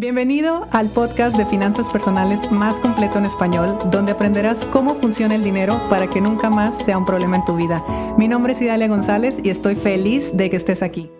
Bienvenido al podcast de finanzas personales más completo en español, donde aprenderás cómo funciona el dinero para que nunca más sea un problema en tu vida. Mi nombre es Idalia González y estoy feliz de que estés aquí.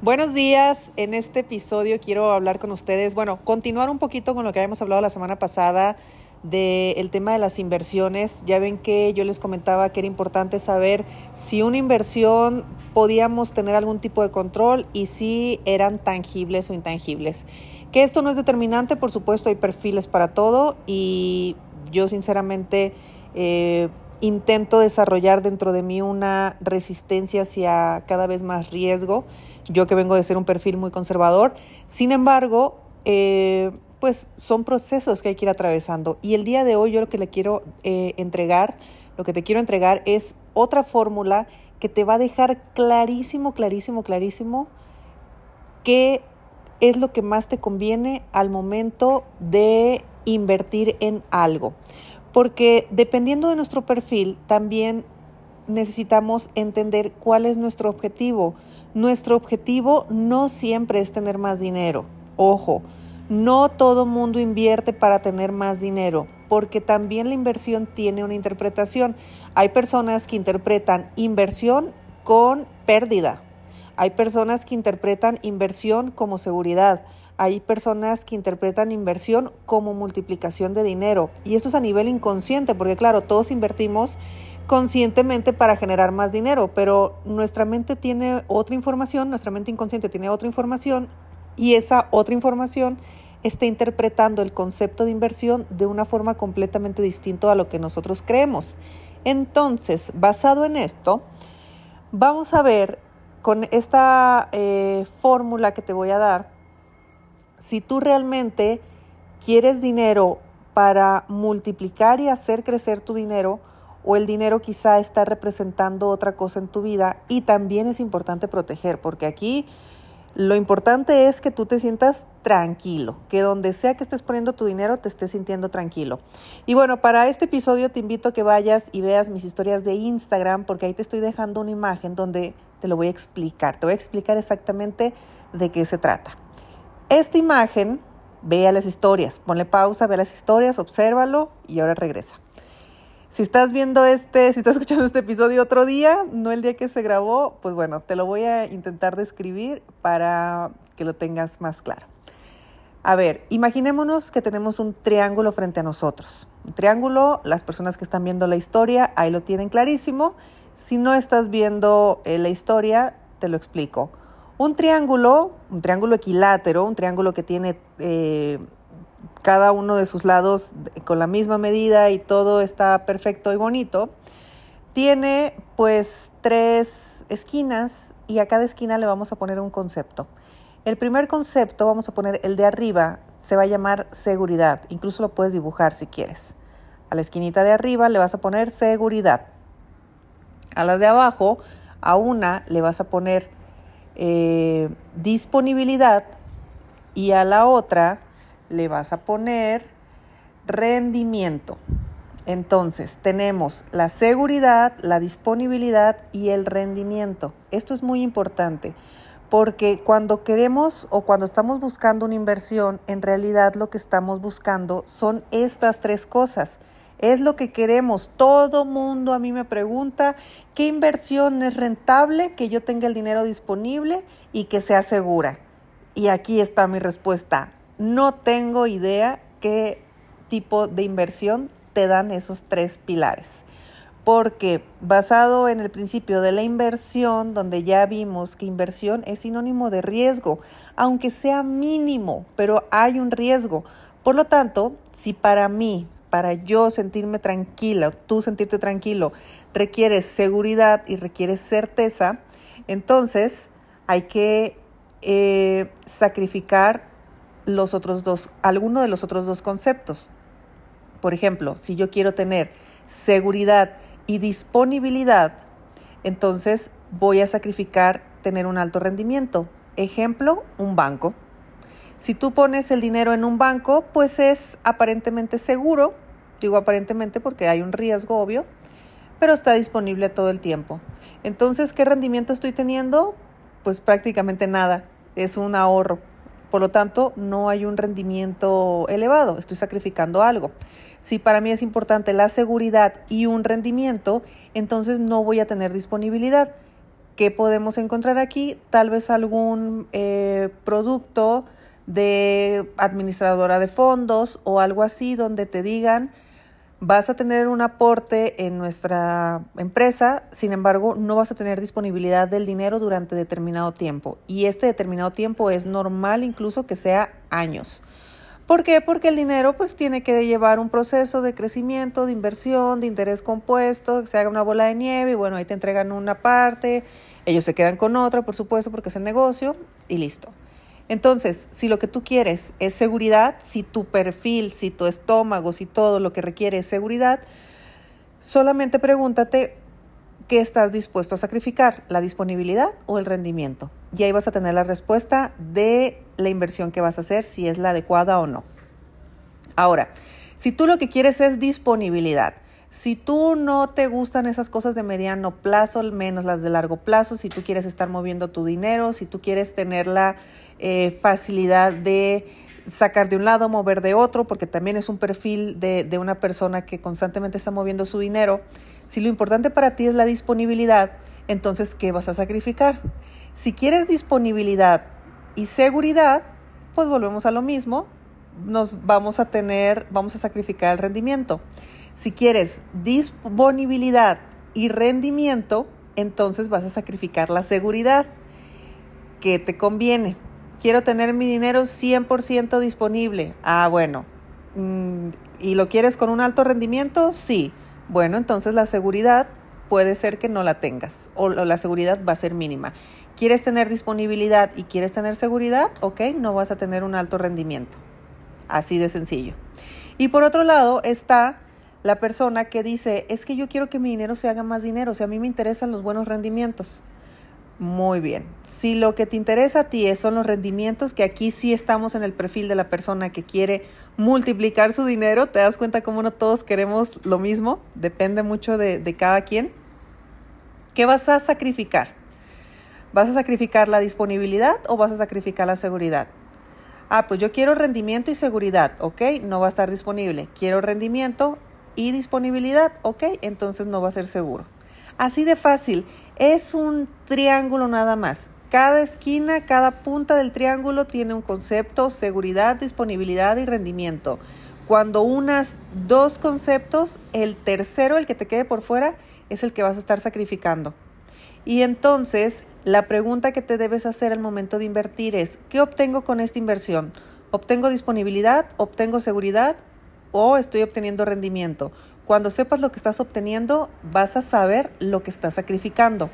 Buenos días, en este episodio quiero hablar con ustedes, bueno, continuar un poquito con lo que habíamos hablado la semana pasada del tema de las inversiones. Ya ven que yo les comentaba que era importante saber si una inversión podíamos tener algún tipo de control y si eran tangibles o intangibles. Que esto no es determinante, por supuesto hay perfiles para todo y yo sinceramente eh, intento desarrollar dentro de mí una resistencia hacia cada vez más riesgo. Yo que vengo de ser un perfil muy conservador. Sin embargo, eh, pues son procesos que hay que ir atravesando. Y el día de hoy yo lo que le quiero eh, entregar, lo que te quiero entregar es otra fórmula que te va a dejar clarísimo, clarísimo, clarísimo qué es lo que más te conviene al momento de invertir en algo. Porque dependiendo de nuestro perfil, también necesitamos entender cuál es nuestro objetivo. Nuestro objetivo no siempre es tener más dinero. Ojo, no todo mundo invierte para tener más dinero, porque también la inversión tiene una interpretación. Hay personas que interpretan inversión con pérdida. Hay personas que interpretan inversión como seguridad. Hay personas que interpretan inversión como multiplicación de dinero. Y esto es a nivel inconsciente, porque claro, todos invertimos conscientemente para generar más dinero, pero nuestra mente tiene otra información, nuestra mente inconsciente tiene otra información y esa otra información está interpretando el concepto de inversión de una forma completamente distinta a lo que nosotros creemos. Entonces, basado en esto, vamos a ver con esta eh, fórmula que te voy a dar, si tú realmente quieres dinero para multiplicar y hacer crecer tu dinero, o el dinero quizá está representando otra cosa en tu vida y también es importante proteger, porque aquí lo importante es que tú te sientas tranquilo, que donde sea que estés poniendo tu dinero te estés sintiendo tranquilo. Y bueno, para este episodio te invito a que vayas y veas mis historias de Instagram porque ahí te estoy dejando una imagen donde te lo voy a explicar. Te voy a explicar exactamente de qué se trata. Esta imagen, vea las historias, ponle pausa, ve las historias, obsérvalo y ahora regresa. Si estás viendo este, si estás escuchando este episodio otro día, no el día que se grabó, pues bueno, te lo voy a intentar describir para que lo tengas más claro. A ver, imaginémonos que tenemos un triángulo frente a nosotros. Un triángulo, las personas que están viendo la historia, ahí lo tienen clarísimo. Si no estás viendo eh, la historia, te lo explico. Un triángulo, un triángulo equilátero, un triángulo que tiene eh, cada uno de sus lados con la misma medida y todo está perfecto y bonito. Tiene pues tres esquinas y a cada esquina le vamos a poner un concepto. El primer concepto, vamos a poner el de arriba, se va a llamar seguridad. Incluso lo puedes dibujar si quieres. A la esquinita de arriba le vas a poner seguridad. A las de abajo, a una le vas a poner eh, disponibilidad y a la otra le vas a poner rendimiento. Entonces, tenemos la seguridad, la disponibilidad y el rendimiento. Esto es muy importante porque cuando queremos o cuando estamos buscando una inversión, en realidad lo que estamos buscando son estas tres cosas. Es lo que queremos. Todo mundo a mí me pregunta qué inversión es rentable, que yo tenga el dinero disponible y que sea segura. Y aquí está mi respuesta. No tengo idea qué tipo de inversión te dan esos tres pilares. Porque basado en el principio de la inversión, donde ya vimos que inversión es sinónimo de riesgo, aunque sea mínimo, pero hay un riesgo. Por lo tanto, si para mí, para yo sentirme tranquila, tú sentirte tranquilo, requieres seguridad y requieres certeza, entonces hay que eh, sacrificar los otros dos, alguno de los otros dos conceptos. Por ejemplo, si yo quiero tener seguridad y disponibilidad, entonces voy a sacrificar tener un alto rendimiento. Ejemplo, un banco. Si tú pones el dinero en un banco, pues es aparentemente seguro, digo aparentemente porque hay un riesgo obvio, pero está disponible todo el tiempo. Entonces, ¿qué rendimiento estoy teniendo? Pues prácticamente nada, es un ahorro Por lo tanto, no hay un rendimiento elevado, estoy sacrificando algo. Si para mí es importante la seguridad y un rendimiento, entonces no voy a tener disponibilidad. ¿Qué podemos encontrar aquí? Tal vez algún eh, producto de administradora de fondos o algo así donde te digan vas a tener un aporte en nuestra empresa, sin embargo, no vas a tener disponibilidad del dinero durante determinado tiempo. Y este determinado tiempo es normal incluso que sea años. ¿Por qué? Porque el dinero pues tiene que llevar un proceso de crecimiento, de inversión, de interés compuesto, que se haga una bola de nieve y bueno, ahí te entregan una parte, ellos se quedan con otra, por supuesto, porque es el negocio y listo. Entonces, si lo que tú quieres es seguridad, si tu perfil, si tu estómago, si todo lo que requiere es seguridad, solamente pregúntate qué estás dispuesto a sacrificar, la disponibilidad o el rendimiento. Y ahí vas a tener la respuesta de la inversión que vas a hacer, si es la adecuada o no. Ahora, si tú lo que quieres es disponibilidad, si tú no te gustan esas cosas de mediano plazo, al menos las de largo plazo, si tú quieres estar moviendo tu dinero, si tú quieres tener la eh, facilidad de sacar de un lado, mover de otro, porque también es un perfil de, de una persona que constantemente está moviendo su dinero. Si lo importante para ti es la disponibilidad, entonces, ¿qué vas a sacrificar? Si quieres disponibilidad y seguridad, pues volvemos a lo mismo, nos vamos a tener, vamos a sacrificar el rendimiento. Si quieres disponibilidad y rendimiento, entonces vas a sacrificar la seguridad. ¿Qué te conviene? quiero tener mi dinero 100% disponible. Ah, bueno. Mm, ¿Y lo quieres con un alto rendimiento? Sí. Bueno, entonces la seguridad puede ser que no la tengas o la seguridad va a ser mínima. ¿Quieres tener disponibilidad y quieres tener seguridad? Ok, no vas a tener un alto rendimiento. Así de sencillo. Y por otro lado está la persona que dice, es que yo quiero que mi dinero se haga más dinero, o sea, a mí me interesan los buenos rendimientos. Muy bien. Si lo que te interesa a ti son los rendimientos, que aquí sí estamos en el perfil de la persona que quiere multiplicar su dinero, te das cuenta cómo no todos queremos lo mismo, depende mucho de, de cada quien. ¿Qué vas a sacrificar? ¿Vas a sacrificar la disponibilidad o vas a sacrificar la seguridad? Ah, pues yo quiero rendimiento y seguridad, ¿ok? No va a estar disponible. Quiero rendimiento y disponibilidad, ¿ok? Entonces no va a ser seguro. Así de fácil. Es un triángulo nada más. Cada esquina, cada punta del triángulo tiene un concepto, seguridad, disponibilidad y rendimiento. Cuando unas dos conceptos, el tercero, el que te quede por fuera, es el que vas a estar sacrificando. Y entonces, la pregunta que te debes hacer al momento de invertir es, ¿qué obtengo con esta inversión? ¿Obtengo disponibilidad? ¿Obtengo seguridad? ¿O estoy obteniendo rendimiento? Cuando sepas lo que estás obteniendo, vas a saber lo que estás sacrificando.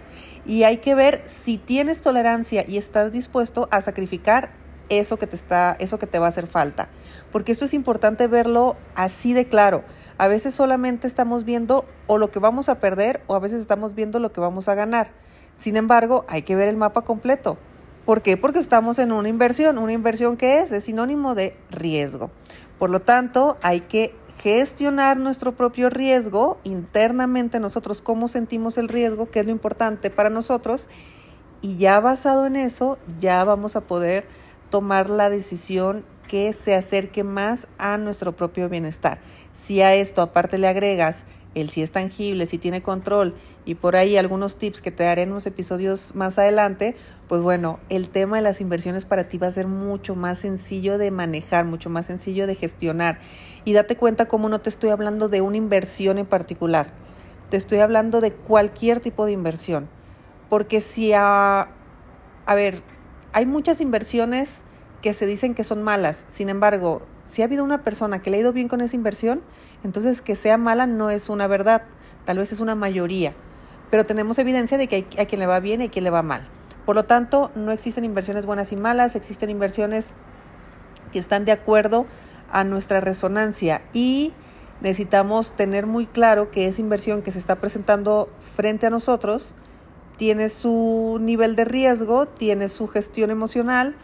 Y hay que ver si tienes tolerancia y estás dispuesto a sacrificar eso que te está, eso que te va a hacer falta. Porque esto es importante verlo así de claro. A veces solamente estamos viendo o lo que vamos a perder o a veces estamos viendo lo que vamos a ganar. Sin embargo, hay que ver el mapa completo. ¿Por qué? Porque estamos en una inversión. ¿Una inversión que es? Es sinónimo de riesgo. Por lo tanto, hay que gestionar nuestro propio riesgo internamente, nosotros cómo sentimos el riesgo, qué es lo importante para nosotros, y ya basado en eso, ya vamos a poder tomar la decisión que se acerque más a nuestro propio bienestar. Si a esto aparte le agregas el si es tangible, si tiene control y por ahí algunos tips que te daré en unos episodios más adelante, pues bueno, el tema de las inversiones para ti va a ser mucho más sencillo de manejar, mucho más sencillo de gestionar. Y date cuenta cómo no te estoy hablando de una inversión en particular, te estoy hablando de cualquier tipo de inversión. Porque si a, a ver, hay muchas inversiones se dicen que son malas, sin embargo, si ha habido una persona que le ha ido bien con esa inversión, entonces que sea mala no es una verdad, tal vez es una mayoría, pero tenemos evidencia de que hay a quien le va bien y a quien le va mal. Por lo tanto, no existen inversiones buenas y malas, existen inversiones que están de acuerdo a nuestra resonancia y necesitamos tener muy claro que esa inversión que se está presentando frente a nosotros tiene su nivel de riesgo, tiene su gestión emocional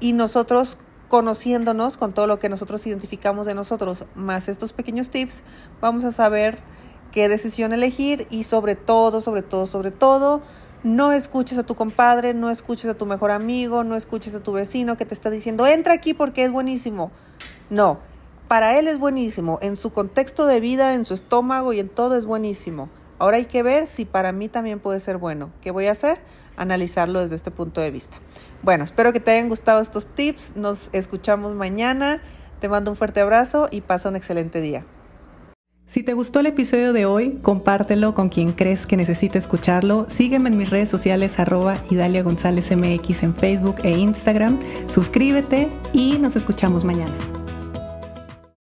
y nosotros conociéndonos con todo lo que nosotros identificamos de nosotros, más estos pequeños tips, vamos a saber qué decisión elegir y sobre todo, sobre todo, sobre todo, no escuches a tu compadre, no escuches a tu mejor amigo, no escuches a tu vecino que te está diciendo, entra aquí porque es buenísimo. No, para él es buenísimo, en su contexto de vida, en su estómago y en todo es buenísimo. Ahora hay que ver si para mí también puede ser bueno. ¿Qué voy a hacer? Analizarlo desde este punto de vista. Bueno, espero que te hayan gustado estos tips. Nos escuchamos mañana. Te mando un fuerte abrazo y pasa un excelente día. Si te gustó el episodio de hoy, compártelo con quien crees que necesite escucharlo. Sígueme en mis redes sociales arroba Idalia González MX en Facebook e Instagram. Suscríbete y nos escuchamos mañana.